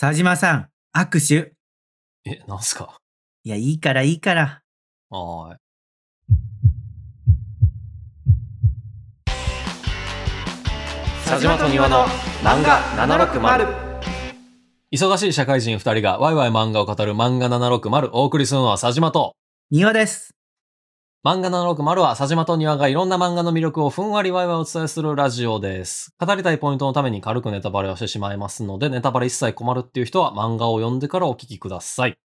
佐島さん、握手。え、なんすか？いや、いいからいいから。はーい。佐島と庭の漫画760忙しい社会人2人がワイワイ漫画を語る漫画760お送りするのは佐島と庭です。漫画760は佐島と庭がいろんな漫画の魅力をふんわりワイワイお伝えするラジオです。語りたいポイントのために軽くネタバレをしてしまいますので、ネタバレ一切困るっていう人は漫画を読んでからお聞きください。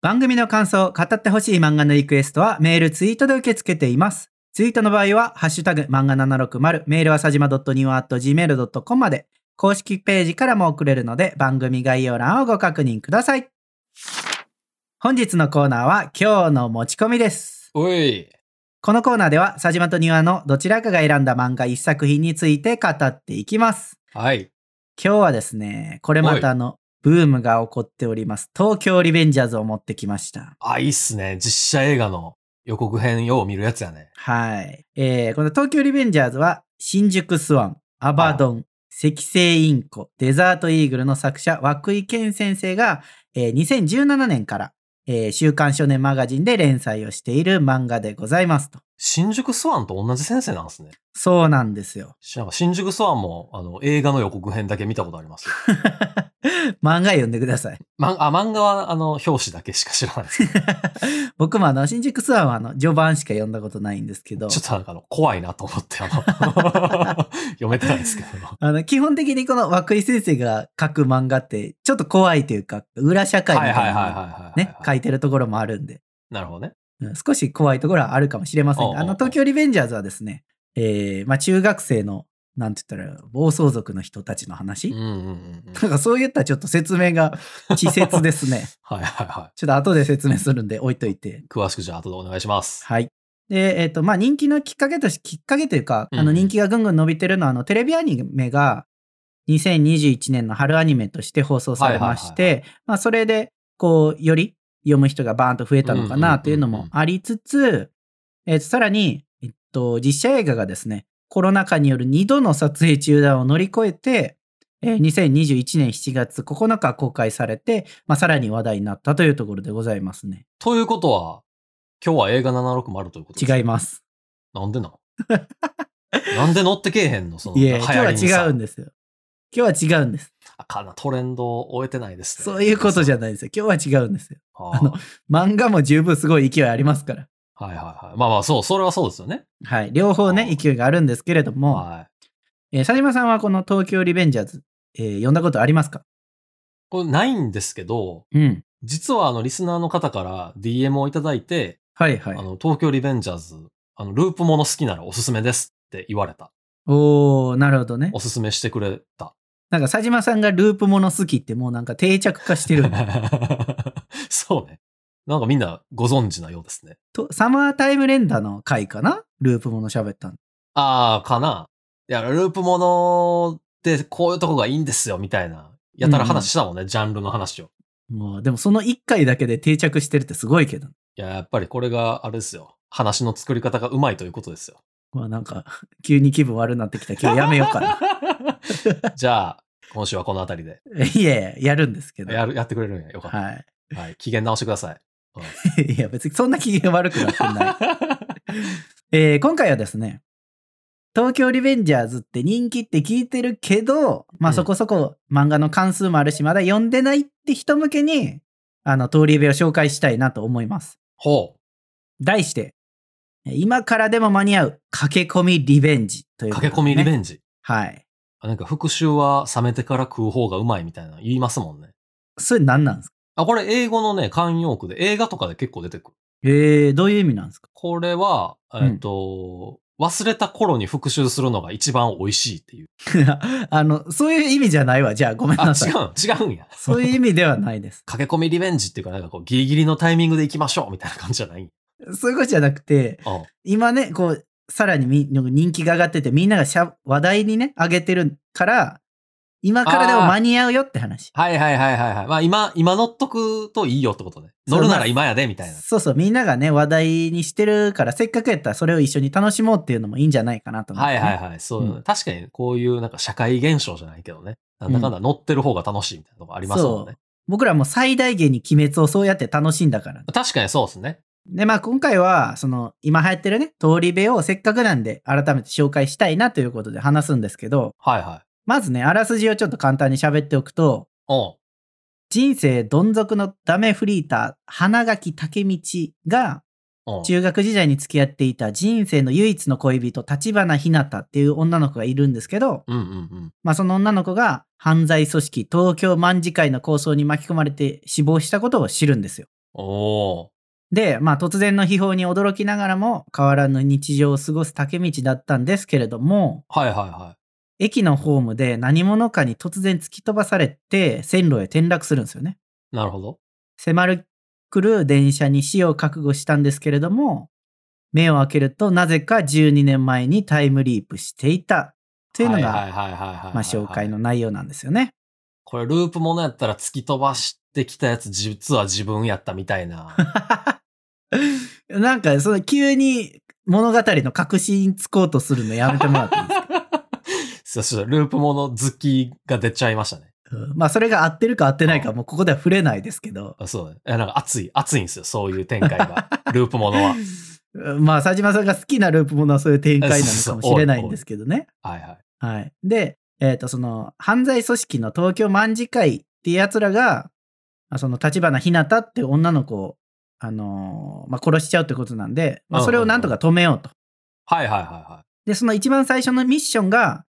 番組の感想、語ってほしい漫画のリクエストはメール、ツイートで受け付けています。ツイートの場合は、ハッシュタグ、漫画760、メールはさじま .niwa.gmail.com まで、公式ページからも送れるので、番組概要欄をご確認ください。本日のコーナーは、今日の持ち込みです。おい。このコーナーでは、さじまと庭のどちらかが選んだ漫画一作品について語っていきます。はい。今日はですね、これまたあの、ブームが起こっております。東京リベンジャーズを持ってきました。あ、いいっすね。実写映画の予告編よう見るやつやね。はい。えー、この東京リベンジャーズは、新宿スワン、アバドン、赤星インコ、デザートイーグルの作者、涌井健先生が、えー2017年から、えー週刊少年マガジンで連載をしている漫画でございますと。新宿スワンと同じ先生なんですね。そうなんですよ。新宿スワンもあの映画の予告編だけ見たことありますよ。漫画読んでください。ま、あ漫画はあの表紙だけしか知らないですけど、僕もあの、新宿スワンはあの、序盤しか読んだことないんですけど、ちょっとなんかあの怖いなと思ってあの 読めてないですけど。あの、基本的にこの涌井先生が書く漫画って、ちょっと怖いというか、裏社会みたいなね、書いてるところもあるんで、なるほどね。うん少し怖いところはあるかもしれませんが。あの、東京リベンジャーズはですね、えー、まあ、中学生の、なんて言ったら、暴走族の人たちの話、うんうんうんうん。なんかそういったちょっと説明が 稚拙ですね。はいはいはちょっと後で説明するんで置いといて。い。詳しくじゃあ後でお願いします。はい。で、えっ、と、まあ、人気のきっかけとして、きっかけというか、うんあの、人気がぐんぐん伸びてるのは、あの、テレビアニメが、2021年の春アニメとして放送されましはいて、まあ、それで、こう、より読む人がバーンと増えたのかなというのもありつつ、えっ、と、さらに、えっと、実写映画がですね、コロナ禍による2度の撮影中断を乗り越えて、えー2021年7月9日公開されて、まあ、さらに話題になったというところでございますね。ということは、今日は映画760ということです違います。なんでなん？なんで乗ってけえへんの？そのい今日は違うんですよ。今日は違うんです。あかんな、トレンドを終えてないですね。そういうことじゃない。ですよ。今日は違うんですよ。ああの漫画も十分すごい勢いありますから。はいはいはい。まあまあ、そう、それはそうですよね。はい。両方ね、勢いがあるんですけれども、はい。えー佐島さんはこの東京リベンジャーズ、えー読んだことありますか？これないんですけど、うん。実はあの、リスナーの方から DM をいただいて、はいはいあ。の、東京リベンジャーズ、あの、ループもの好きならおすすめですって言われた。おー、なるほどねお。すすめしてくれた。なんか佐島さんがループもの好きってもうなんか定着化してる。そうね。なんかみんなご存知なようですね。とサマータイムレンダーの回かな？ループもの喋ったの。ああ、かな。いや、ループものってこういうとこがいいんですよ、みたいな。やたら話したもんね、ジャンルの話を。もう、でもその1回だけで定着してるってすごいけど。いや、やっぱりこれがあれですよ。話の作り方がうまいということですよ。まあなんか、急に気分悪くなってきた。今 日やめようかな。じゃあ、今週はこの辺りで。いやいや、やるんですけど。やる、やってくれるんや。よかった。ははい。機嫌直してください。い。いや、別にそんな機嫌悪くなってない。えー今回はですね、東京リベンジャーズって人気って聞いてるけど、まあうんそこそこ漫画の関数もあるし、まだ読んでないって人向けに、あの、通り部を紹介したいなと思います。ほ題して、今からでも間に合う駆け込みリベンジとう。いうことで、駆け込みリベンンジ？はい。なんか復讐は冷めてから食う方がうまいみたいな言いますもんね。それ何なんですか？あ、これ英語のね、慣用句で映画とかで結構出てくる。えー、どういう意味なんですか？これは、んえっ、と、忘れた頃に復習するのが一番美味しいっていう。あの、そういう意味じゃないわ。じゃあごめんあ、なさい。違う、違うんや。そういう意味ではないです。駆け込みリベンジっていうか、なんかこう、ギリギリのタイミングで行きましょうみたいな感じじゃない？そういうことじゃなくて、うん。今ね、こう、さらにみ人気が上がってて、みんながしゃ話題にね、上げてるから、今からでも間に合うよって話。はいはいはいはいはい。まあ今、今乗っとくといいよってことね。乗るなら今やで、みたいな。そうそう、みんながね、話題にしてるから、せっかくやったらそれを一緒に楽しもうっていうのもいいんじゃないかなと思って、はいはいはい。そう、うん確かにこういうなんか社会現象じゃないけどね。なんだかんだ乗ってる方が楽しいみたいなとこありますもんね。僕らも最大限に鬼滅をそうやって楽しんだから。確かにそうですね。で、まあ今回は、その、今流行ってるね、通り部をせっかくなんで改めて紹介したいなということで話すんですけど、はいはい。まずね、あらすじをちょっと簡単に喋っておくと、おう人生どん底のダメフリーター、花垣武道が、中学時代に付き合っていた人生の唯一の恋人、立花ひなたっていう女の子がいるんですけど、うんうんうん。まあその女の子が犯罪組織東京卍会の抗争に巻き込まれて死亡したことを知るんですよ。で、まあ突然の秘宝に驚きながらも変わらぬ日常を過ごす竹道だったんですけれども、はいはいは駅のホームで何者かに突然突き飛ばされて線路へ転落するんですよね。い。なるほど。迫る来る電車に死を覚悟したんですけれども、目を開けるとなぜか12年前にタイムリープしていたというのが。まあ紹介の。内容なんですよね。これループものやったら突き飛ばしてきたやつ実は自分やったみたいな。なんか、その急に物語の核心つこうとするのやめてもらっていいですか？そうそう、ループもの好きが出ちゃいましたね。うんまあ、それが合ってるか合ってないかもうここでは触れないですけど。あそうね。いやなんか熱い、熱いんですよ、そういう展開が。ループものは。うんまあ、佐島さんが好きなループものはそういう展開なのかもしれないんですけどね。はいはい。はい。で、えっ、と、その、犯罪組織の東京卍会っていう奴らが、あその、立花ひなたって女の子を、あのーまあ、殺しちゃうってことなんで、まあ、それをなんとか止めようと。はいはいはいはで、その一番最初のミッションが、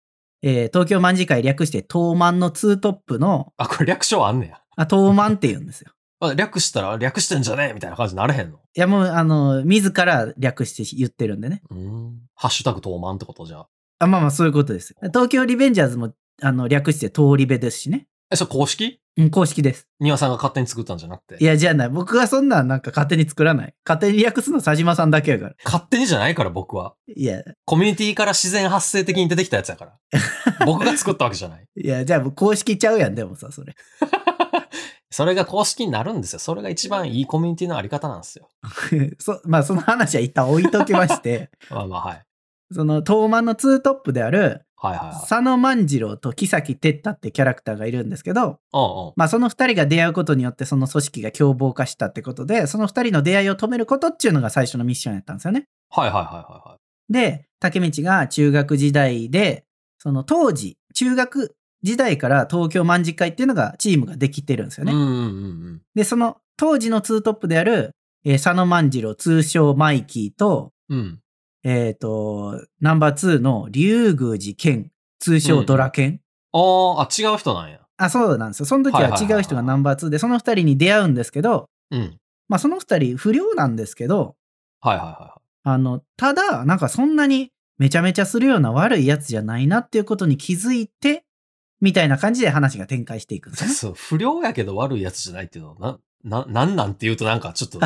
えー東京卍会略して東卍のツートップの、い。あ、これ略称あんねや。あ、東卍って言うんですよ。あ略したら略してんじゃねえみたいな感じになれへんの？いや、もう、あの、自ら略して言ってるんでね。うーん。ハッシュタグ東満ってことじゃあ。あまあまあ、そういうことです。東京リベンジャーズも、あの、略して通り部ですしね。え、それ公式？うん、公式です。庭さんが勝手に作ったんじゃなくて。いや、じゃあない。僕がそんなんなんか勝手に作らない。勝手に略すの佐島さんだけやから。勝手にじゃないから僕は。いや、コミュニティから自然発生的に出てきたやつやから。僕が作ったわけじゃない。いや、じゃあもう公式ちゃうやん、でもさ、それ。それが公式になるんですよ。それが一番いいコミュニティのあり方なんですよ。そまあ、その話は一旦置いときまして、まあまあはい。その、東漫のツートップである、はいはいはい。佐野万次郎と木崎哲太ってキャラクターがいるんですけど、うんうん。まあその二人が出会うことによってその組織が凶暴化したってことで、その二人の出会いを止めることっていうのが最初のミッションやったんですよね。はいはいはいはいはい。で、竹道が中学時代で、その当時、中学時代から東京卍会っていうのがチームができてるんですよね。うんうんうんうん。で、その当時のツートップである、えー佐野万次郎、通称マイキーと、うん。えっ、と、ナンバー2の竜宮寺健、通称ドラケン。あーあ、違う人なんや。あ、そうなんですよ。その時は違う人がナンバー2で、その二人に出会うんですけど、うん。まあその二人不良なんですけど、はいはいはいはあの、ただ、なんかそんなにめちゃめちゃするような悪いやつじゃないなっていうことに気づいて、みたいな感じで話が展開していくんですね。そう、不良やけど悪いやつじゃないっていうのは、な、な、なんなんて言うとなんかちょっと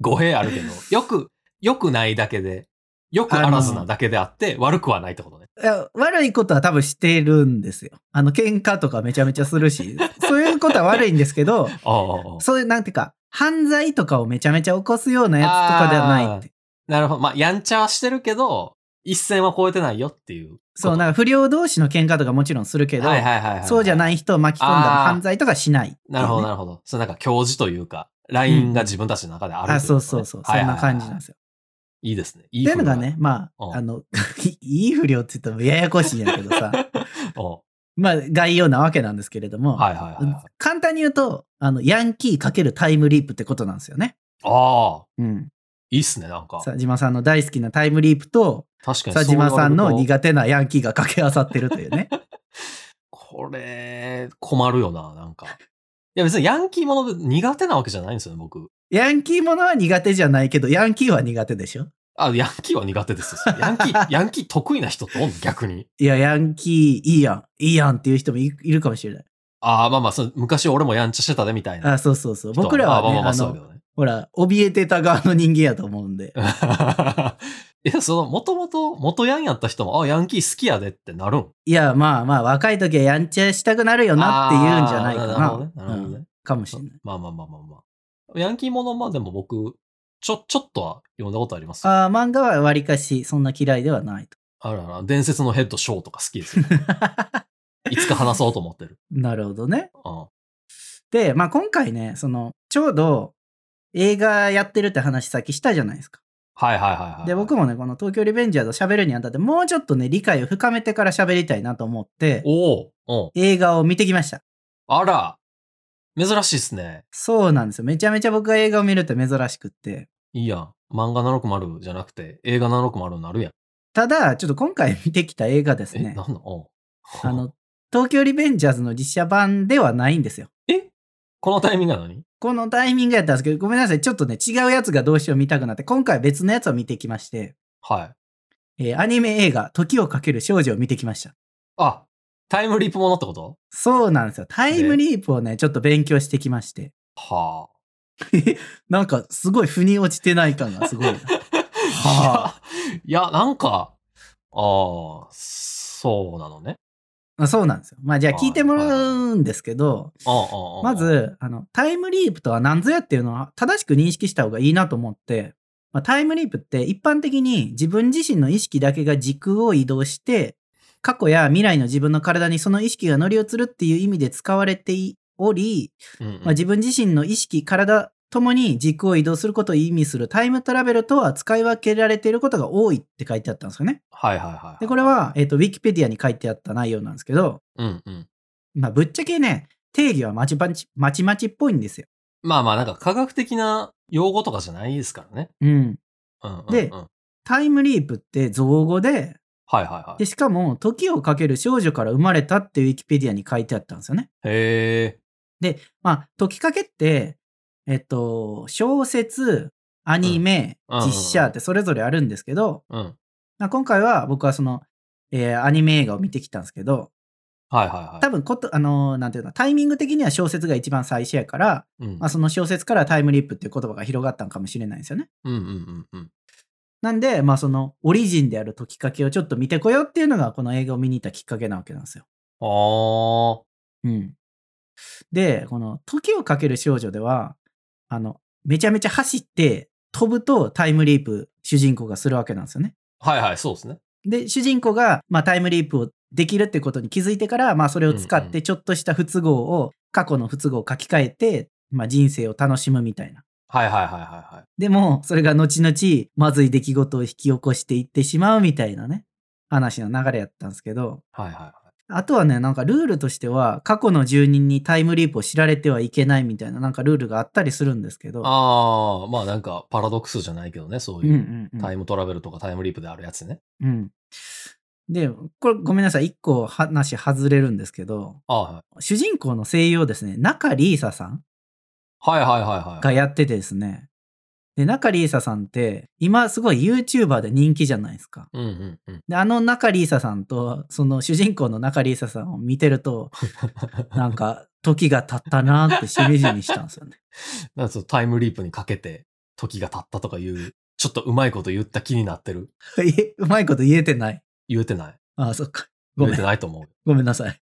語弊あるけど、よく、よくないだけで、よくあらずなだけであって、悪くはないってことね。いや悪いことは多分してるんですよ。あの、喧嘩とかめちゃめちゃするし、そういうことは悪いんですけど、あ あああ。そういう、なんていうか、犯罪とかをめちゃめちゃ起こすようなやつとかではないって。なるほど。まあ、やんちゃはしてるけど、一線は越えてないよっていう。そう、なんか不良同士の喧嘩とかもちろんするけど。そうじゃない人を巻き込んだ犯罪とかしないね、なるほどなるほど。それなんか教授というか、ラインが自分たちの中であるあ、といそうそうそう。そんなはい感じなんですよ。いいですね。いいっていうのがね、まあ、うんあの、いい不良って言ってもややこしいんやけどさ、お まあ、概要なわけなんですけれども、はいはいはいはい。簡単に言うと、あの、ヤンキーかけるタイムリープってことなんですよね。ああ、うん。いいっすね、なんか。佐島さんの大好きなタイムリープと、確かに。佐島さんの苦手なヤンキーが掛け合わさってるというね。これ、困るよな、なんか。いや別にヤンキーもので苦手なわけじゃないんですよね、僕。ヤンキーものは苦手じゃないけど、ヤンキーは苦手でしょ？あ、ヤンキーは苦手ですよ。ヤンキー、ヤンキー得意な人っておんの？逆に。いや、ヤンキーいいやん、いいやんっていう人もいいるかもしれない。ああ、まあまあそう、昔俺もやんちゃしてたで、みたいな。あ、そうそうそう。人僕らはね、あまあまあまあそうだけ、どね。ほら、怯えてた側の人間やと思うんで。いや、その、もともと、元ヤンやった人も、あ、ヤンキー好きやでってなるん？いや、まあまあ、若い時はやんちゃしたくなるよなって言うんじゃないかな。なるほどねなるほどねうんかもしれない。まあまあまあまあまあ。ヤンキーもの、まあでも僕、ちょ、ちょっとは読んだことあります。ああー漫画はわりかしそんな嫌いではないと。らら、伝説のヘッドショーとか好きですよ。いつか話そうと思ってる。なるほどね。うん。で、まあ今回ね、その、ちょうど映画やってるって話さっきしたじゃないですか。はいはいはいはい。で、僕もね、この東京リベンジャーズを喋るにあたって、もうちょっとね、理解を深めてから喋りたいなと思って、おお、うん。映画を見てきました。あら、珍しいっすね。そうなんですよ。めちゃめちゃ僕が映画を見るって珍しくって。いいやん。漫画760じゃなくて、映画760になるやん。ただ、ちょっと今回見てきた映画ですえ、ね。なんの？あの、東京リベンジャーズの実写版ではないんですよ。えこのタイミングなのに？このタイミングやったんですけど、ごめんなさい。ちょっとね、違うやつがどうしよう見たくなって、今回別のやつを見てきまして、はい。えーアニメ映画、時をかける少女を見てきました。あ、タイムリープものってこと？そうなんですよ。タイムリープをね、ちょっと勉強してきまして。は なんか、すごい腑に落ちてない感がすごい。はいや、いや、なんか、ああ、そうなのね。あそうなんですよ。まあ、じゃあ聞いてもらうんですけど、ま、ず、あの、タイムリープとは何ぞやっていうのは正しく認識した方がいいなと思って、まあ、タイムリープって一般的に自分自身の意識だけが時空を移動して、過去や未来の自分の体にその意識が乗り移るっていう意味で使われており、うんうん。まあ、自分自身の意識、体ともに時空を移動することを意味するタイムトラベルとは使い分けられていることが多いって書いてあったんですよね。はいはいはい。で、これ、は、えっ、と、ウィキペディアに書いてあった内容なんですけど、うんうん。まあ、ぶっちゃけね、定義はまちまち、まちまちっぽいんですよ。まあまあ、なんか科学的な用語とかじゃないですからね。うん。うんうんうん、ではいタイムリープって造語で、はいはいで、。しかも、時をかける少女から生まれたってウィキペディアに書いてあったんですよね。へえ。まあ、時かけって、えっと、小説、アニメ、うん実写ってそれぞれあるんですけど、うん。まあ、今回は僕はその、えーアニメ映画を見てきたんですけど、はいはいはい。多分こと、あのーなんていうの、タイミング的には小説が一番最初やから、うん、まあ、その小説からタイムリープっていう言葉が広がったのかもしれないんですよね。うんうんうんうん。なんで、まあ、その、オリジンである時かけをちょっと見てこようっていうのが、この映画を見に行ったきっかけなわけなんですよ。あうん。で、この、時をかける少女では、あの、めちゃめちゃ走って、飛ぶとタイムリープ、主人公がするわけなんですよね。あ。はいはい、そうですね。で、主人公が、まあ、タイムリープをできるってことに気づいてから、まあ、それを使っうんうて、ちょっとした不都合を、過去の不都合を書き換えて、まあ、人生を楽しむみたいな。はいはいはいはいはい。でも、それが後々、まずい出来事を引き起こしていってしまうみたいなね、話の流れやったんですけど、はいはいはい。あとはね、なんかルールとしては、過去の住人にタイムリープを知られてはいけないみたいな、なんかルールがあったりするんですけど。ああ、まあなんかパラドックスじゃないけどね、そううんういうんうんタイムトラベルとかタイムリープであるやつね。うん。で、これごめんなさい。一個話外れるんですけど、はい主人公の声優をですね、中里依紗さんはいはいはいはい。がやっててですね。で、中里依紗さんって、今すごい YouTuber で人気じゃないですか。うんうんうん。で、あの中里依紗さんと、その主人公の中里依紗さんを見てると、なんか、時が経ったなってしみじみしたんですよね。なんかそのタイムリープにかけて時が経ったとかいう、ちょっとうまいこと言った気になってる。え、うまいこと言えてない。言えてない。ああ、そっか。ごめん言えて。ないと思う。ごめんなさい。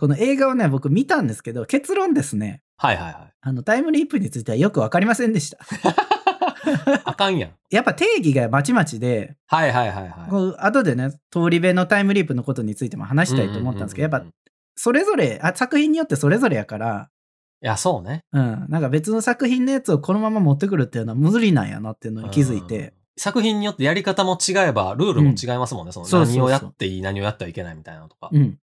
はいこの映画をね、僕見たんですけど、結論ですね。はいはい。あの、タイムリープについてはよくわかりませんでした。あかんやん。やっぱ定義がまちまちで、はいはいはいはい。こう後でね、通り部のタイムリープのことについても話したいと思ったんですけど、やっぱそれぞれあ、作品によってそれぞれやから、いや、そうね。うん、なんか別の作品のやつをこのまま持ってくるっていうのは無理なんやなっていうのに気づいて、うん。作品によってやり方も違えば、ルールも違いますもんね。うそうそう何をやっていい、何をやってはいけないみたいなのとか。うん、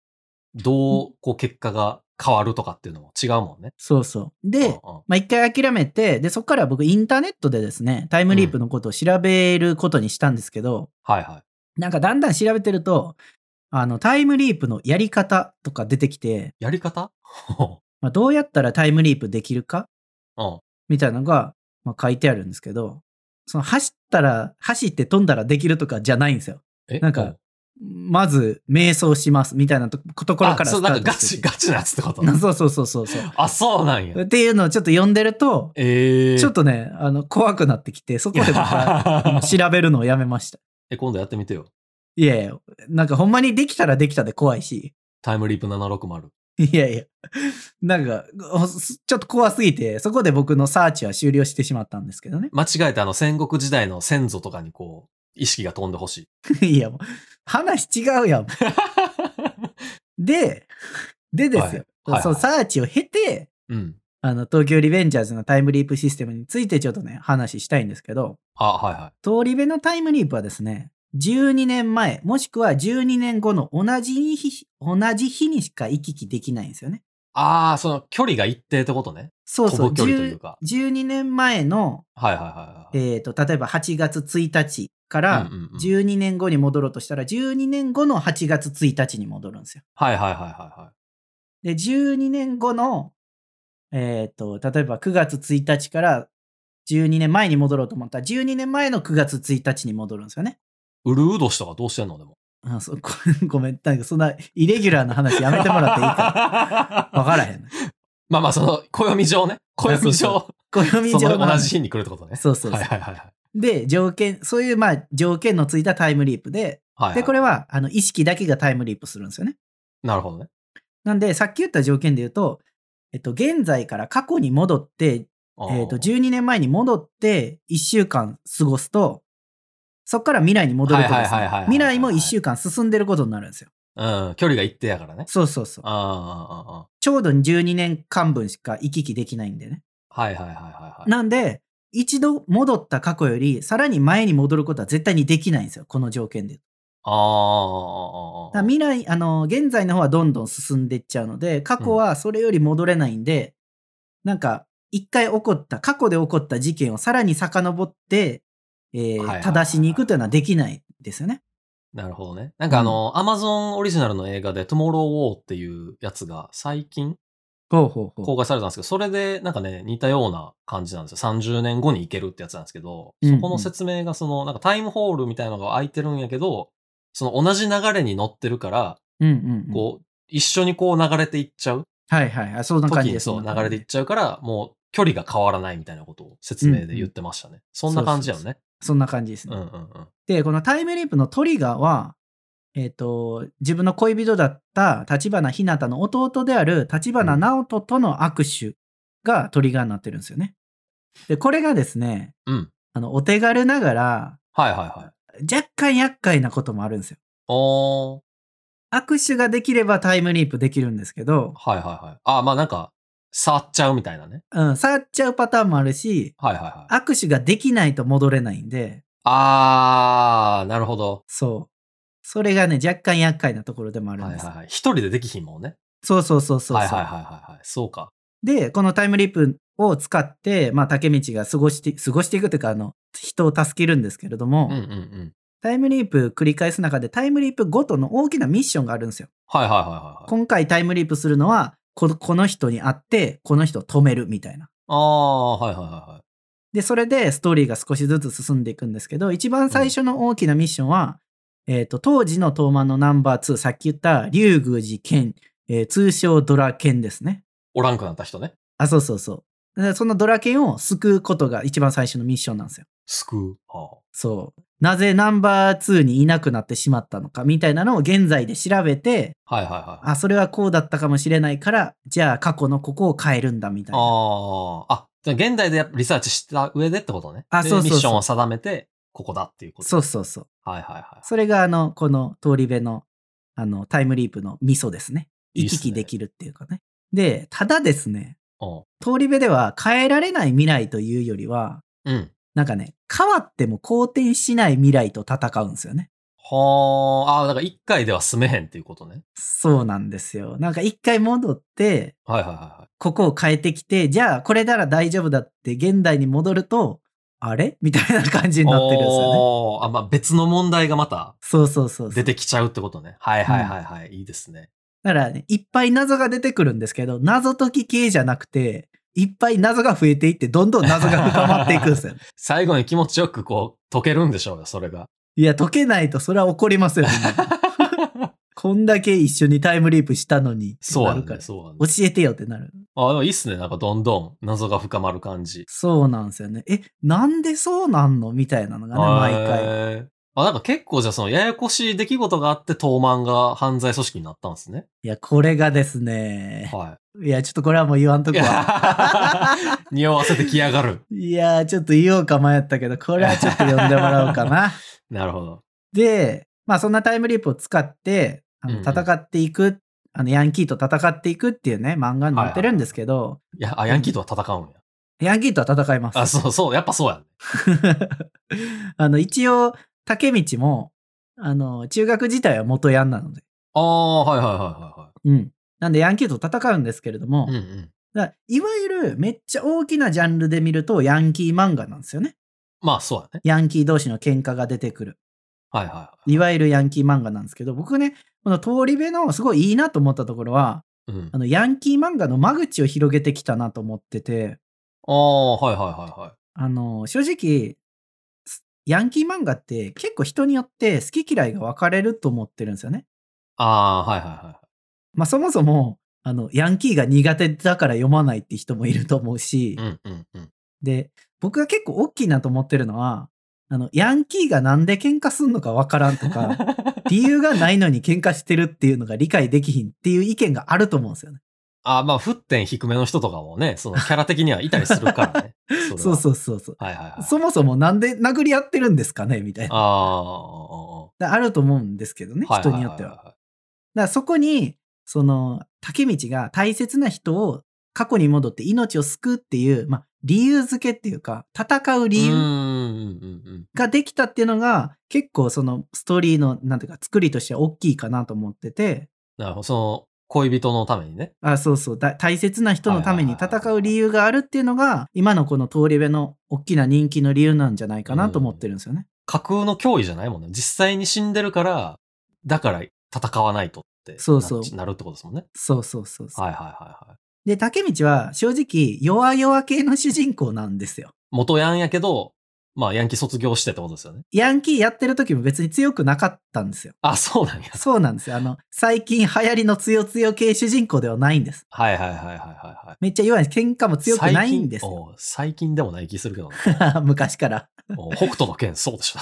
どう、こう、結果が変わるとかっていうのも違うもんね。そうそう。で、うんうんまあ一回諦めて、で、そこから僕インターネットでですね、タイムリープのことを調べることにしたんですけど、はいはい。なんかだんだん調べてると、あの、タイムリープのやり方とか出てきて、やり方？まあ、どうやったらタイムリープできるか？うん。みたいなのが、まあ、書いてあるんですけど、その走ったら、走って飛んだらできるとかじゃないんですよ。え？なんか、まず、瞑想しますみたいなとところからあそう、なんかガチ、ガチなやつってこと？て そうそうそうそうそう。あ、そうなんや。っていうのをちょっと読んでると、ええちょっとね、あの、怖くなってきて、そこでまたあの調べるのをやめました。え、今度やってみてよ。いやいや、なんかほんまにできたらできたで怖いし、タイムリープ760。いやいや、なんか、おちょっと怖すぎて、そこで僕のサーチは終了してしまったんですけどね。間違えてあの戦国時代の先祖とかにこう、意識が飛んでほしい。いや、もう、話違うやん。で、でですよ。はいはいそう、サーチを経て、うん。あの、東京リベンジャーズのタイムリープシステムについてちょっとね、話したいんですけど、あ、はいはい。通り部のタイムリープはですね、12年前、もしくは12年後の同じ日、同じ日にしか行き来できないんですよね。ああ、その距離が一定ってことね。そうそう。距離というか10 12年前の、はいはいはいはい。えっ、と、例えば8月1日からうんうんうん12年後に戻ろうとしたら、12年後の8月1日に戻るんですよ。はいはいはいはいはい。で、12年後の、えっ、と、例えば9月1日から12年前に戻ろうと思ったら、12年前の9月1日に戻るんですよね。ウルウド氏とかどうしてんのでも。あそうご ごめん、なんかそんなイレギュラーな話やめてもらっていいかわからへん。まあまあ、その、暦上ね。暦そ上、暦その同上の話じ日に来るってことね。そうそうそうはいはいはいはい。で、条件、そういうまあ条件のついたタイムリープで、はいはい、で、これはあの意識だけがタイムリープするんですよね。なるほどね。なんで、さっき言った条件で言うと、えっと、現在から過去に戻って、えっと、12年前に戻って1週間過ごすと、そこから未来に戻るとですね未来も1週間進んでることになるんですよ。うん、距離が一定やからね。そうそうそう。ちょうど12年間分しか行き来できないんでね。ーはいはいはいはいはい。なんで、一度戻った過去より、さらに前に戻ることは絶対にできないんですよ。この条件で。あーあ未来、あの、現在の方はどんどん進んでいっちゃうので、過去はそれより戻れないんで、なんか、一回起こった、過去で起こった事件をさらに遡って、えーはい正しに行くというのはできないですよね。なるほどね。なんかあの、アマゾンオリジナルの映画で、トゥモロー・ウォーっていうやつが最近公開されたんですけど、それでなんかね、似たような感じなんですよ。30年後に行けるってやつなんですけど、うんうんそこの説明がその、なんかタイムホールみたいなのが空いてるんやけど、その同じ流れに乗ってるから、うんうんうん。こう、一緒にこう流れていっちゃうはいはいはい。そんな感じそう流れていっちゃうから、もう距離が変わらないみたいなことを説明で言ってましたね。そんな感じやよね。そんな感じですね。うんうんうん。で、このタイムリープのトリガーは、えっ、と、自分の恋人だった立花ひなたの弟である立花直人との握手がトリガーになってるんですよね。で、これがですね、うん。あの、お手軽ながら、はいはいはい。若干厄介なこともあるんですよ。おー。握手ができればタイムリープできるんですけど、はいはいはい。あ、まあなんか、触っちゃうみたいなね。うん、触っちゃうパターンもあるし、はいはいはい。握手ができないと戻れないんで、あー、なるほど。そう。それがね、若干厄介なところでもあるんです。はいはいはい。一人でできひんもんね。そうそうそうそうはいはいはいはい。そうか。で、このタイムリープを使って、まあ、竹道が過ごして、過ごしていくというか、あの、人を助けるんですけれども、うんうんうん。タイムリープ繰り返す中で、タイムリープごとの大きなミッションがあるんですよ。はいはいはいはいはい。今回タイムリープするのは、このこの人に会って、この人を止めるみたいな。あー、はいはいはいはい。で、それでストーリーが少しずつ進んでいくんですけど、一番最初の大きなミッションは、えっ、と、当時の東漫のナンバー2、さっき言った竜宮寺剣、えー通称ドラ剣ですね。おらんくなった人ね。あ、そうそうそう。でそのドラ剣を救うことが一番最初のミッションなんですよ。救う。はそう。なぜナンバー2にいなくなってしまったのかみたいなのを現在で調べて、あ、はいはいはい。あ、それはこうだったかもしれないから、じゃあ過去のここを変えるんだみたいな。あー。あ、じゃあ現代でリサーチした上でってことね。であそうそうそうミッションを定めて、ここだっていうこと。そうそうそう。はいはいはい。それがあの、この通り部の、あの、タイムリープのミソですね。行き来できるっていうかね。で、ただですね、うん。通り部では変えられない未来というよりは、うん。なんかね、変わっても好転しない未来と戦うんですよね。はあ、あだから一回では住めへんっていうことね。そうなんですよ。なんか一回戻って、はいはいはいはい。ここを変えてきて、じゃあこれなら大丈夫だって現代に戻ると、あれ？みたいな感じになってるんですよね。あ、まあ別の問題がまたそうそうそう。出てきちゃうってことね。はいはいはいはい。いいですね。だからね、いっぱい謎が出てくるんですけど、謎解き系じゃなくて、いっぱい謎が増えていって、どんどん謎が深まっていくんですよ。最後に気持ちよくこう解けるんでしょうよ、それが。いや、解けないとそれは怒りますよ、みんな こんだけ一緒にタイムリープしたのに。そうやなるからね。そうやね。教えてよってなる。あ、でもいいっすね。なんかどんどん謎が深まる感じ。そうなんですよね。え、なんでそうなんの？みたいなのがね、毎回。あ、なんか結構じゃあそのややこしい出来事があって東漫が犯罪組織になったんですね。いや、これがですね。はいや、ちょっとこれはもう言わんとい。こは。い。匂わせてきやがる。いや、ちょっと言おうか迷ったけど、これはちょっと読んでもらおうかな。なるほど。で、まあそんなタイムリープを使って、あのうんうん戦っていくあの、ヤンキーと戦っていくっていうね、漫画になってるんですけど、いや、あ、ヤンキーとは戦うんや。ヤンキーとは戦います。あ、そうそう、やっぱそうやね。あの、一応、竹道も、あの、中学自体は元ヤンなので。ああ、はいはいはいはうん。なんで、ヤンキーと戦うんですけれども。うんうん。だいわゆるめっちゃ大きなジャンルで見ると、ヤンキー漫画なんですよね。まあ、そうやね。ヤンキー同士の喧嘩が出てくる。はいはいはい。いわゆるヤンキー漫画なんですけど、僕ね、この通り部のすごいいいなと思ったところは、うん。あの、ヤンキー漫画の間口を広げてきたなと思ってて、ああ、はいはいはいはい。あの、正直、すヤンキー漫画って結構人によって好き嫌いが分かれると思ってるんですよね。ああー、はいはいはい。まあそもそも、あの、ヤンキーが苦手だから読まないって人もいると思うし、うんうんうん。で、僕が結構大きいなと思ってるのは、あの、ヤンキーがなんで喧嘩すんのか分からんとか、理由がないのに喧嘩してるっていうのが理解できひんっていう意見があると思うんですよね。ああ、まあ、沸点低めの人とかもね、そのキャラ的にはいたりするからね。そうう。そうそうそう。はいはいはい。そもそもなんで殴り合ってるんですかねみたいな。ああ、ると思うんですけどね、人によっては。だかはらそこに、その、竹道が大切な人を過去に戻って命を救うっていう、まあ、理由付けっていうか、戦う理由。ができたっていうのが、結構そのストーリーの、なんていうか、作りとしては大きいかなと思ってて、なるほど。その、恋人のためにね。あ、そうそう、だ大切な人のために戦う理由があるっていうのが、今のこの通り部の大きな人気の理由なんじゃないかなと思ってるんですよね。架空の脅威じゃないもんね。実際に死んでるから、だから戦わないとってそうそうなるってことですもんね。そうそうそうそう。はいはいはいはい。で、竹道は正直弱々系の主人公なんですよ。元ヤンやけど、まあヤンキー卒業してってことですよね。ヤンキーやってる時も別に強くなかったんですよ。あ、そうなんや。そうなんですよ。あの、最近流行りの強強系主人公ではないんです。はいはいはいはいはいはい。めっちゃ弱いです。喧嘩も強くないんですよ。最近でもない気するけどね。昔から。北斗の剣そうでしょ。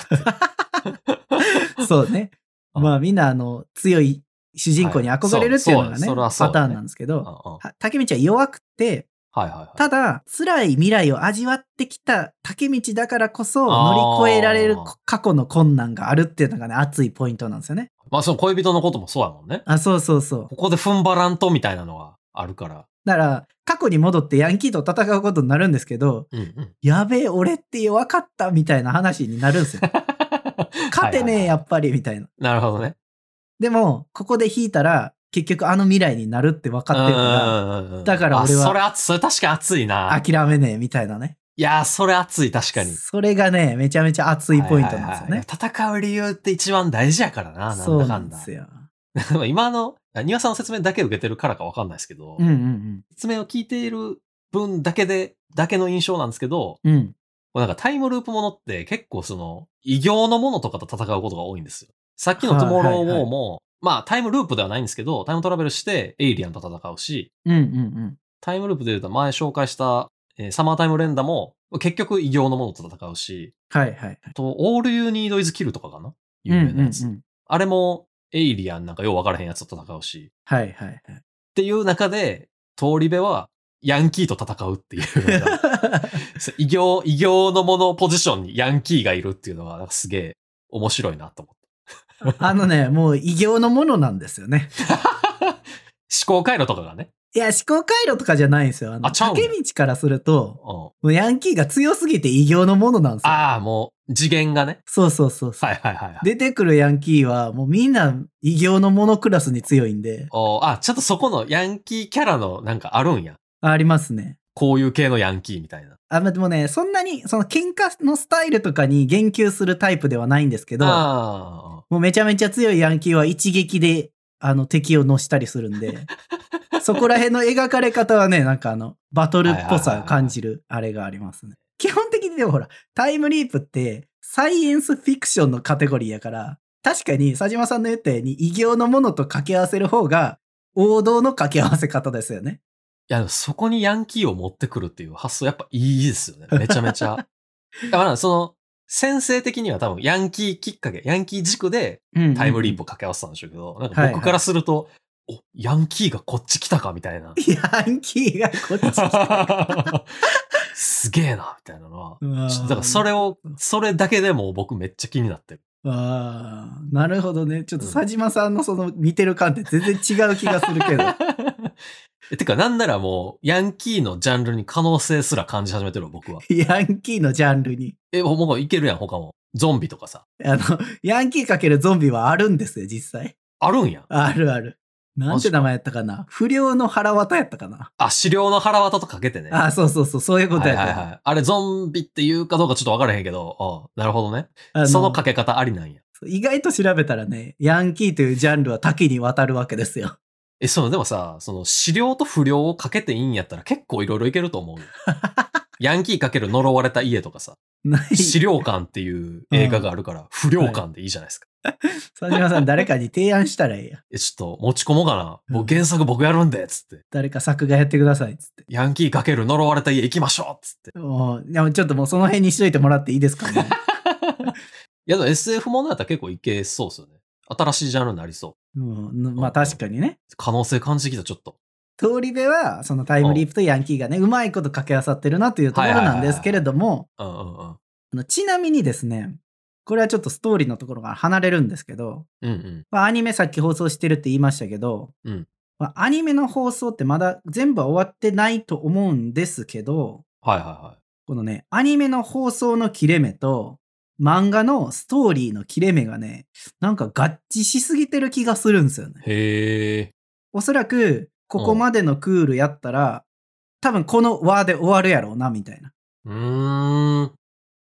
そうね。うんまあみんなあの、強い主人公に憧れるっていうのがはいそね、パターンなんですけど、竹道は弱くて、はいはいはい。ただ、辛い未来を味わってきた竹道だからこそ乗り越えられる過去の困難があるっていうのがね、熱いポイントなんですよね。まあその恋人のこともそうやもんね。あ、そうそうそう。ここで踏ん張らんとみたいなのがあるから。だから、過去に戻ってヤンキーと戦うことになるんですけど、うんうん。やべえ、俺って弱かったみたいな話になるんですよ。勝てねえ、やっっぱり、みたいな。なるほどね。でも、ここで引いたら、結局あの未来になるって分かってるかだから俺はあそれ熱い、それ確かに熱いな。ら、諦めねえ、みたいなね。いやー、それ熱い、確かに。それがね、めちゃめちゃ熱いポイントなんですよはいはいはいね。戦う理由って一番大事やからな、なんだかんだ。ん ですよ。今の、庭さんの説明だけ受けてるからかわかんないですけど、うんうん説明を聞いている分だけで、だけの印象なんですけど、うん。なんかタイムループものって結構その、異形のものとかと戦うことが多いんですよ。さっきのトゥモローウォーも、まあタイムループではないんですけど、タイムトラベルしてエイリアンと戦うし、うんうんうん。タイムループで言うと前紹介した、えーサマータイム連打も結局異形のものと戦うし、はいはいはい。あと、オールユーニードイズキルとかかな？有うんうんう名なやつ。ん。あれもエイリアンなんかよう分からへんやつと戦うし、はいはいはい。っていう中で、通り部はヤンキーと戦うっていう 異形、異形のものポジションにヤンキーがいるっていうのがなんかすげえ面白いなと思って。あのね、もう異形のものなんですよね。思考回路とかがね。いや、思考回路とかじゃないんですよ。あの、あちゃう竹道からすると、うん、もうヤンキーが強すぎて異形のものなんですよ。ああ、もう次元がね。そうそうそうそう。はいはいはい、はい。出てくるヤンキーは、もうみんな異形のものクラスに強いんで、おあ、ちょっとそこのヤンキーキャラのなんかあるんや。ありますね。こういう系のヤンキーみたいな。あ、まあでもね、そんなに、その喧嘩のスタイルとかに言及するタイプではないんですけど、あもうめちゃめちゃ強いヤンキーは一撃で、あの、敵を乗したりするんで、そこら辺の描かれ方はね、なんかあの、バトルっぽさを感じるあれがありますね。基本的にでもほら、タイムリープって、サイエンスフィクションのカテゴリーやから、確かに佐島さんの言ったように異形のものと掛け合わせる方が、王道の掛け合わせ方ですよね。いや、そこにヤンキーを持ってくるっていう発想やっぱいいですよね。めちゃめちゃ。だからその、先生的には多分ヤンキーきっかけ、ヤンキー軸でタイムリープを掛け合わせたんでしょうけど、なんかはいはい僕からすると、お、ヤンキーがこっち来たかみたいな。ヤンキーがこっち来た。すげえな、みたいなのは。だからそれを、それだけでも僕めっちゃ気になってる。ああ、なるほどね。ちょっと佐島さんのその見てる観点全然違う気がするけど。えてか、なんならもう、ヤンキーのジャンルに可能性すら感じ始めてるわ僕は。ヤンキーのジャンルに。え、もういけるやん、他も。ゾンビとかさ。あの、ヤンキーかけるゾンビはあるんですよ、実際。あるんや。あるある。なんて名前やったかな？不良の腹渡やったかな？あ、資料の腹渡とかけてね。あ、そうそうそう、そういうことやった。はいはいはい。あれ、ゾンビって言うかどうかちょっと分からへんけど、あなるほどね。そのかけ方ありなんや。意外と調べたらね、ヤンキーというジャンルは多岐にわたるわけですよ。え、その、でもさ、その、資料と不良をかけていいんやったら結構いろいろいけると思うよ。ヤンキーかける呪われた家とかさ、ない資料館っていう映画があるから、不良館でいいじゃないですか。佐 島さん、誰かに提案したらええやん。え、ちょっと持ち込もうかな。うん僕原作僕やるんで、つって。誰か作画やってください、つって。ヤンキーかける呪われた家行きましょうつって。もう、でもちょっともうその辺にしといてもらっていいですかね。いや、でも SF ものやったら結構いけそうっすよね。新しいジャンルになりそう。うん、まあ確かにね。可能性感じてきた、ちょっと。通り部は、そのタイムリープとヤンキーがね、うまいこと掛け合わさってるなというところなんですけれども、ちなみにですね、これはちょっとストーリーのところから離れるんですけど、うんうん。まあ、アニメさっき放送してるって言いましたけど、うんまあ、アニメの放送ってまだ全部は終わってないと思うんですけど、はいはいはい。このね、アニメの放送の切れ目と、漫画のストーリーの切れ目がね、なんか合致しすぎてる気がするんですよね。へえ。おそらく、ここまでのクールやったら、多分この輪で終わるやろうな、みたいな。うーん。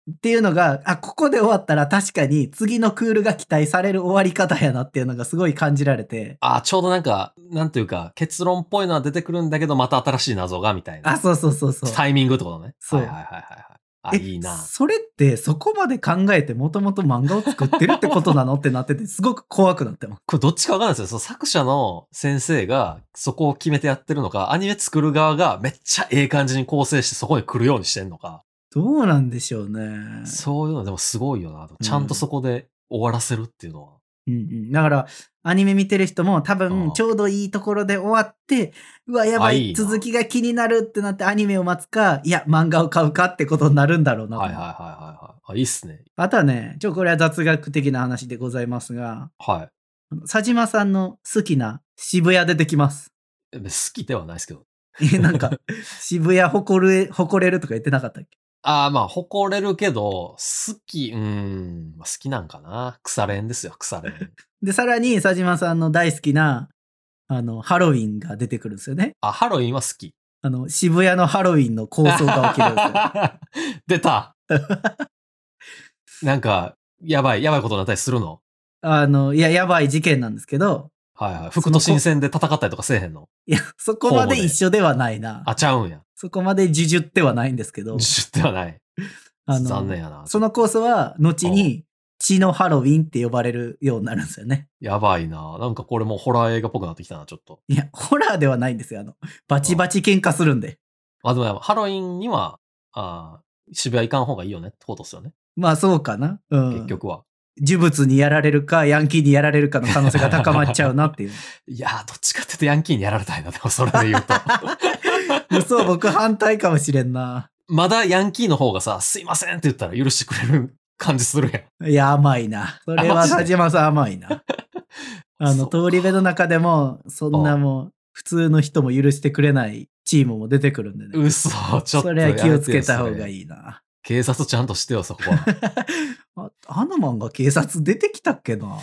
っていうのが、あ、ここで終わったら確かに次のクールが期待される終わり方やなっていうのがすごい感じられて、あ、ちょうどなんか、なんていうか、結論っぽいのは出てくるんだけど、また新しい謎が、みたいな。あ、そうそうそうそう。タイミングってことね。そうはいはいはいはいはい。あ、えいいな。それってそこまで考えてもともと漫画を作ってるってことなのってなってて、すごく怖くなってます。これどっちかわかんないですよ。その作者の先生がそこを決めてやってるのか、アニメ作る側がめっちゃええ感じに構成してそこに来るようにしてんのか。どうなんでしょうね。そういうのでもすごいよな。ちゃんとそこで終わらせるっていうのは。うんうん。だから、アニメ見てる人も多う分んちょうどいいところで終わって、うわ、やばい、続きが気になるってなってアニメを待つか、いや、漫画を買うかってことになるんだろうなと。はいはいはいはいはい。あ、いいっすね。あとはね、ちょ、これは雑学的な話でございますが、はい。佐島さんの好きな渋谷出てきます。え好きではないですけど。え、なんか、渋谷誇れ、誇れるとか言ってなかったっけ？ああ、まあ、誇れるけど、好き、うーん、まあ好きなんかな。腐れんですよ、腐れん。で、さらに佐島さんの大好きな、あの、ハロウィンが出てくるんですよね。あ、ハロウィンは好き。あの、渋谷のハロウィンの構想が起きるんですよ。出た なんか、やばい、やばいことになったりするの？あの、いや、やばい事件なんですけど、はいはい。副都心戦で戦ったりとかせえへんの？いや、そこまで一緒ではないな。あ、ちゃうんや。そこまで呪術ってはないんですけど、自主ではない。あの残念やな。そのコースは、後に、血のハロウィンって呼ばれるようになるんですよね。やばいな。なんかこれもうホラー映画っぽくなってきたな、ちょっと。いや、ホラーではないんですよ。あの、バチバチ喧嘩するんで。あ、でもハロウィンには、あー渋谷行かん方がいいよねってことですよね。まあそうかな。うん。結。局は。呪物にやられるか、ヤンキーにやられるかの可能性が高まっちゃうなっていう。いやー、どっちかっていうとヤンキーにやられたいな、でもそれで言うと。嘘、僕反対かもしれんな。まだヤンキーの方がさ、すいませんって言ったら許してくれる感じするやん。いや、甘いな。それは田島さん甘いな。あの、通り部の中でも、そんなもう、普通の人も許してくれないチームも出てくるんでね。嘘、ちょっとそれは気をつけた方がい。いいな。警察ちゃんとしてよ、そこは。ああの漫画警察出てきたっけな？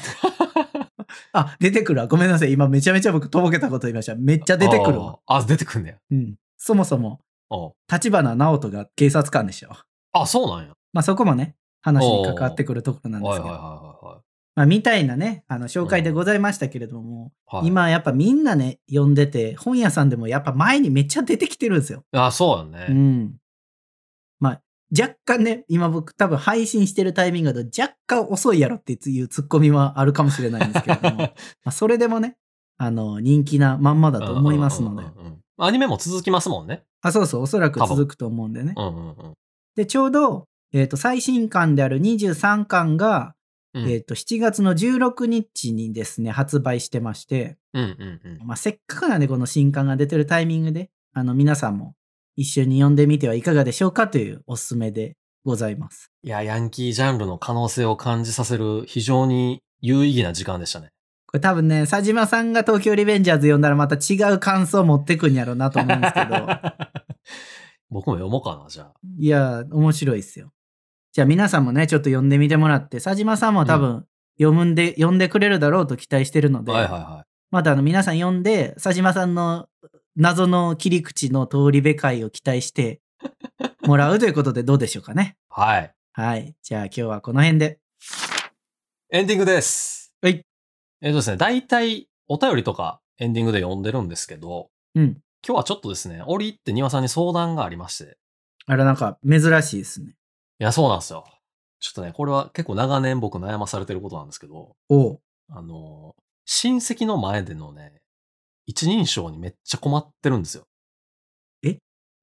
あ、出てくるわ。ごめんなさい。今めちゃめちゃ僕とぼけたこと言いました。めっちゃ出てくるわ。あ出てくんねや。うん。そもそも、立花直人が警察官でしょ。あ、そうなんや。まあそこもね、話に関わってくるところなんですけど。まあみたいなね、あの、紹介でございましたけれども、はい。はい、今やっぱみんなね、読んでて、本屋さんでもやっぱ前にめっちゃ出てきてるんですよ。あ、そうやね。うん。まあ、若干ね、今僕多分配信してるタイミングだと若干遅いやろっていうツッコミはあるかもしれないんですけれども、まあそれでもね、あの、人気なまんまだと思いますのでうん。うんうんうんアニメも続きますもんね。あ、そうそう、おそらく続くと思うんでね。うんうんうん。で、ちょうど、えっ、と、最新刊である23巻が、うんえっ、と、7月の16日にですね、発売してまして、うんうんうん。まあ、せっかくなんでこの新刊が出てるタイミングで、あの、皆さんも一緒に読んでみてはいかがでしょうかというおすすめでございます。いや、ヤンキージャンルの可能性を感じさせる非常に有意義な時間でしたね。これ多分ね、佐島さんが東京リベンジャーズ読んだらまた違う感想を持ってくんやろうなと思うんですけど。僕も読もうかな、じゃあ。いや、面白いですよ。じゃあ皆さんもね、ちょっと読んでみてもらって、佐島さんも多分読むんで、読んでくれるだろうと期待してるので、はいはいはまたあの皆さん読んで、佐島さんの謎の切り口の通り部会を期待して もらうということでどうでしょうかね。い。はい。はい。じゃあ今日はこの辺で。エンディングです。はい。えっとですね、大体お便りとかエンディングで読んでるんですけど、うん。今日はちょっとですね、折り入って庭さんに相談がありまして。あれなんか珍しいですね。いや、そうなんですよ。ちょっとね、これは結構長年僕悩まされてることなんですけど、おう。あの、親戚の前でのね、一人称にめっちゃ困ってるんですよ。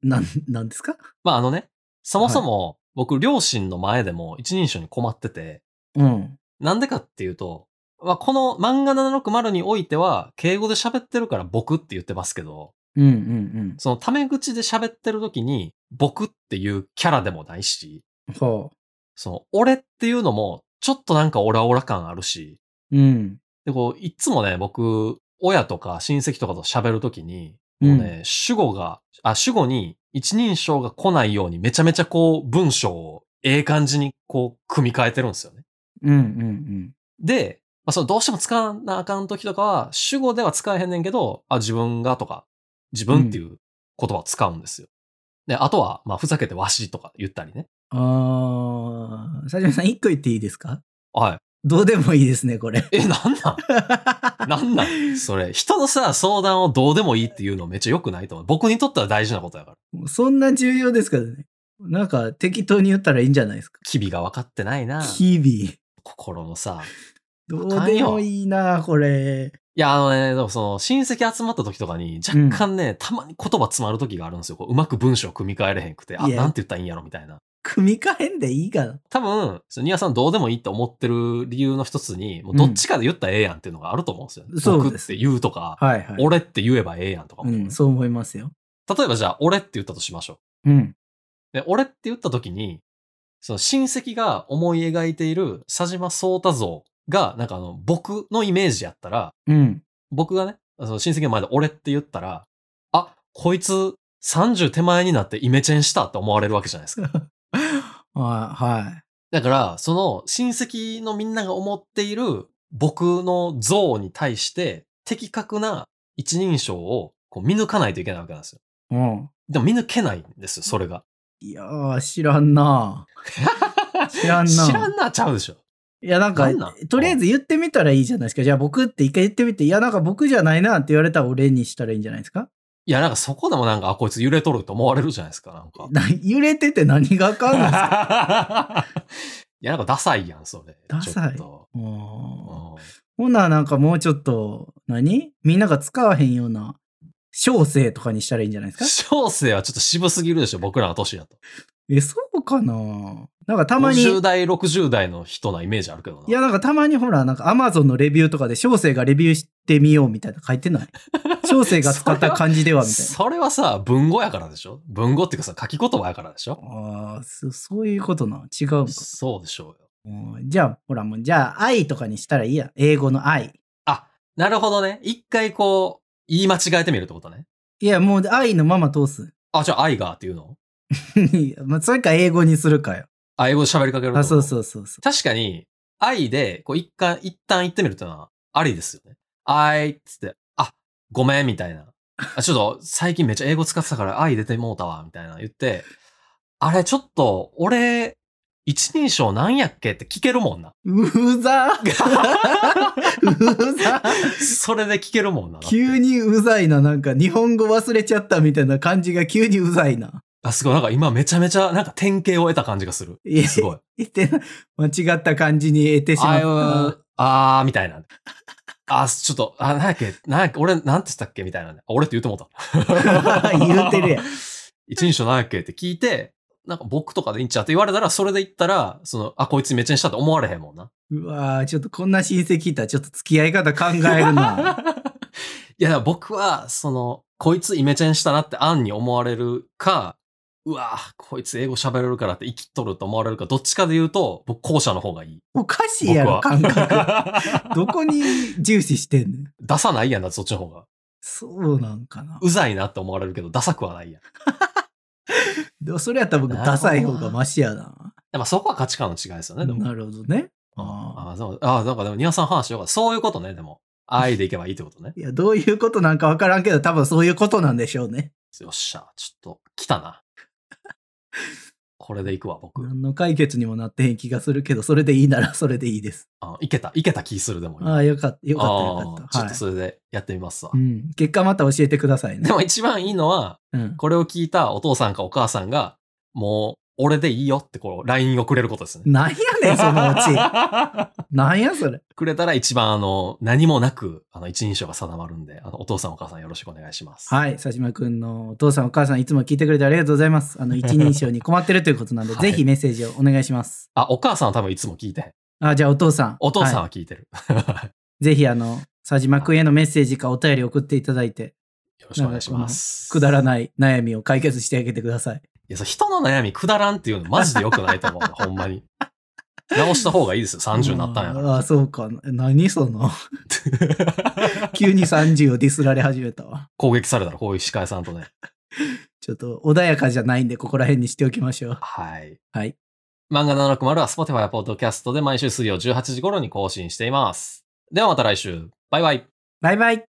なん、なんですか？まああのね、そもそも僕両親の前でも一人称に困ってて、うん。なんでかっていうと、まあ、この漫画760においては、敬語で喋ってるから僕って言ってますけど、うんうんそのタメ口で喋ってる時に僕っていうキャラでもないし、うん。ほその俺っていうのもちょっとなんかオラオラ感あるし、う。うん。で、こう、いつもね、僕、親とか親戚とかと喋るときに、もうね、主語が、あ、主語に一人称が来ないようにめちゃめちゃこう、文章をええ感じにこう、組み替えてるんですよね。うんうんで、まあ、そのどうしても使わなあかんときとかは、主語では使えへんねんけど、あ、自分がとか、自分っていう言葉を使うんですよ。で、あとは、まあ、ふざけてわしとか言ったりね。うん。あー、佐島さん一個言っていいですか？はい。どうでもいいですね、これ。え、なんなん？なんなん？それ、人のさ、相談をどうでもいいっていうのめっちゃ良くないと思う。僕にとっては大事なことやから。そんな重要ですからね。なんか適当に言ったらいいんじゃないですか？機微が分かってないな。日々。心のさ。どうでもいいな、これ。いや、あのね、でもその、親戚集まった時とかに、若干ね、たまに言葉詰まる時があるんですよ。こううまく文章を組み替えれへんくて、あ、なんて言ったらいいんやろ、みたいな。組み替えんでいいかな。多分、ニアさんどうでもいいって思ってる理由の一つに、もうどっちかで言ったらええやんっていうのがあると思うんですよ。そうです僕って言うとか、はいはい。俺って言えばええやんとかも、うん、そう思いますよ。例えばじゃあ、俺って言ったとしましょう。うん。で、俺って言った時に、その親戚が思い描いている佐島聡太像が、なんかあの、僕のイメージやったら、うん。僕がね、その親戚の前で俺って言ったら、あ、こいつ30手前になってイメチェンしたって思われるわけじゃないですか。あはい。だから、その親戚のみんなが思っている僕の像に対して的確な一人称をこう見抜かないといけないわけなんですよ。うん。でも見抜けないんですよ、それが。いやー、知らんな。知らんな。知らんなちゃうでしょ。いや、なんかとりあえず言ってみたらいいじゃないですか。じゃあ僕って一回言ってみて、いや、なんか僕じゃないなって言われたら俺にしたらいいんじゃないですか？いや、なんかそこでもなんか、あ、こいつ揺れとると思われるじゃないですか、なんか。な 揺れてて何があかんの？ですかいや、なんかダサいやん、それ。ダサいほな、なんかもうちょっと、何？みんなが使わへんような、小生とかにしたらいいんじゃないですか？小生はちょっと渋すぎるでしょ、僕らの年だと。え、そうかな？なんかたまに、50代、60代の人なイメージあるけどな。いや、なんかたまにほら、なんかアマゾンのレビューとかで小生がレビューしてみようみたいな書いてない？小生が使った感じではみたいな。それはさ、文語やからでしょ？文語っていうかさ、書き言葉やからでしょ？ああ、そそういうことな。違うんか。そうでしょうよ。うんじゃあ、ほらもう、じゃあ、愛とかにしたらいいや。英語の愛。あ、なるほどね。一回こう、言い間違えてみるってことね。いや、もう愛のまま通す。あ、じゃあ愛がっていうの？まあ、それか英語にするかよ。あ、英語で喋りかけるあ、そうそうそうそう。確かに、愛で、こう一回、一旦言ってみるってのは、ありですよね。愛っつって、あ、ごめん、みたいな。あちょっと、最近めっちゃ英語使ってたから愛出てもうたわ、みたいな言って、あれ、ちょっと、俺、一人称なんやっけって聞けるもんな。うざうざ それで聞けるもんな。急にうざいな。なんか日本語忘れちゃったみたいな感じが急にうざいな。あ、すごい。なんか今めちゃめちゃ、なんか典型を得た感じがする。いやすごい。言ってな間違った感じに得てしまあっーあー、みたいな。あ、ちょっと、あ、なんやっけ、なんやっけ、俺、なんて言ったっけみたいな俺って言ってもうた。た。言うてるやん。一人称なんやっけって聞いて、なんか僕とかでいいんちゃうって言われたら、それで言ったら、その、あ、こいつめっちゃしたって思われへんもんな。うわーちょっとこんな親戚いたらちょっと付き合い方考えるな。いや、僕は、その、こいつイメチェンしたなって案に思われるか、うわこいつ英語喋れるからって生きとると思われるか、どっちかで言うと、僕後者の方がいい。おかしいやろ、感僕覚。は どこに重視してんねん。出さないやんだ、そっちの方が。そうなんかな。うざいなって思われるけど、ダサくはないやん。でもそれやったら僕、ダサい方がマシやな。でもそこは価値観の違いですよね、でも。なるほどね。ああ、そうあ、なんかでも、ニワさん話よかった。そういうことね、でも。愛でいけばいいってことね。いや、どういうことなんかわからんけど、多分そういうことなんでしょうね。よっしゃ、ちょっと、来たな。これでいくわ、僕。何の解決にもなってへん気がするけど、それでいいなら それでいいです。あいけた、いけた気する、でも今。ああ、よかった、よかった、よかった。あーちょっとはいそれでやってみますわ。うん。結果また教えてくださいねで。も一番いいのは、うん。これを聞いたお父さんかお母さんが、もう、俺でいいよってこう、LINE をくれることですね。なんやねん、そのうち。なんや、それ。くれたら一番あの、何もなく、あの、一人称が定まるんで、あの、お父さんお母さんよろしくお願いします。はい。佐島くんのお父さんお母さんいつも聞いてくれてありがとうございます。あの、一人称に困ってるということなんで、はいぜひメッセージをお願いします。あ、お母さんは多分いつも聞いて。あ、じゃあお父さん。お父さんはは聞いてる。いぜひあの、佐島くんへのメッセージかお便り送っていただいて、よろしくお願いします。くだらない悩みを解決してあげてください。いや、それ人の悩みくだらんっていうのマジで良くないと思う。ほんまに。直した方がいいですよ。30になったんやから。ああ、そうか。何その、急に30をディスられ始めたわ。攻撃されたらこういう司会さんとね。ちょっと穏やかじゃないんで、ここら辺にしておきましょう。はい。はい。漫画760は Spotify や Podcast で毎週水曜18時頃に更新しています。ではまた来週。バイバイ。バイバイ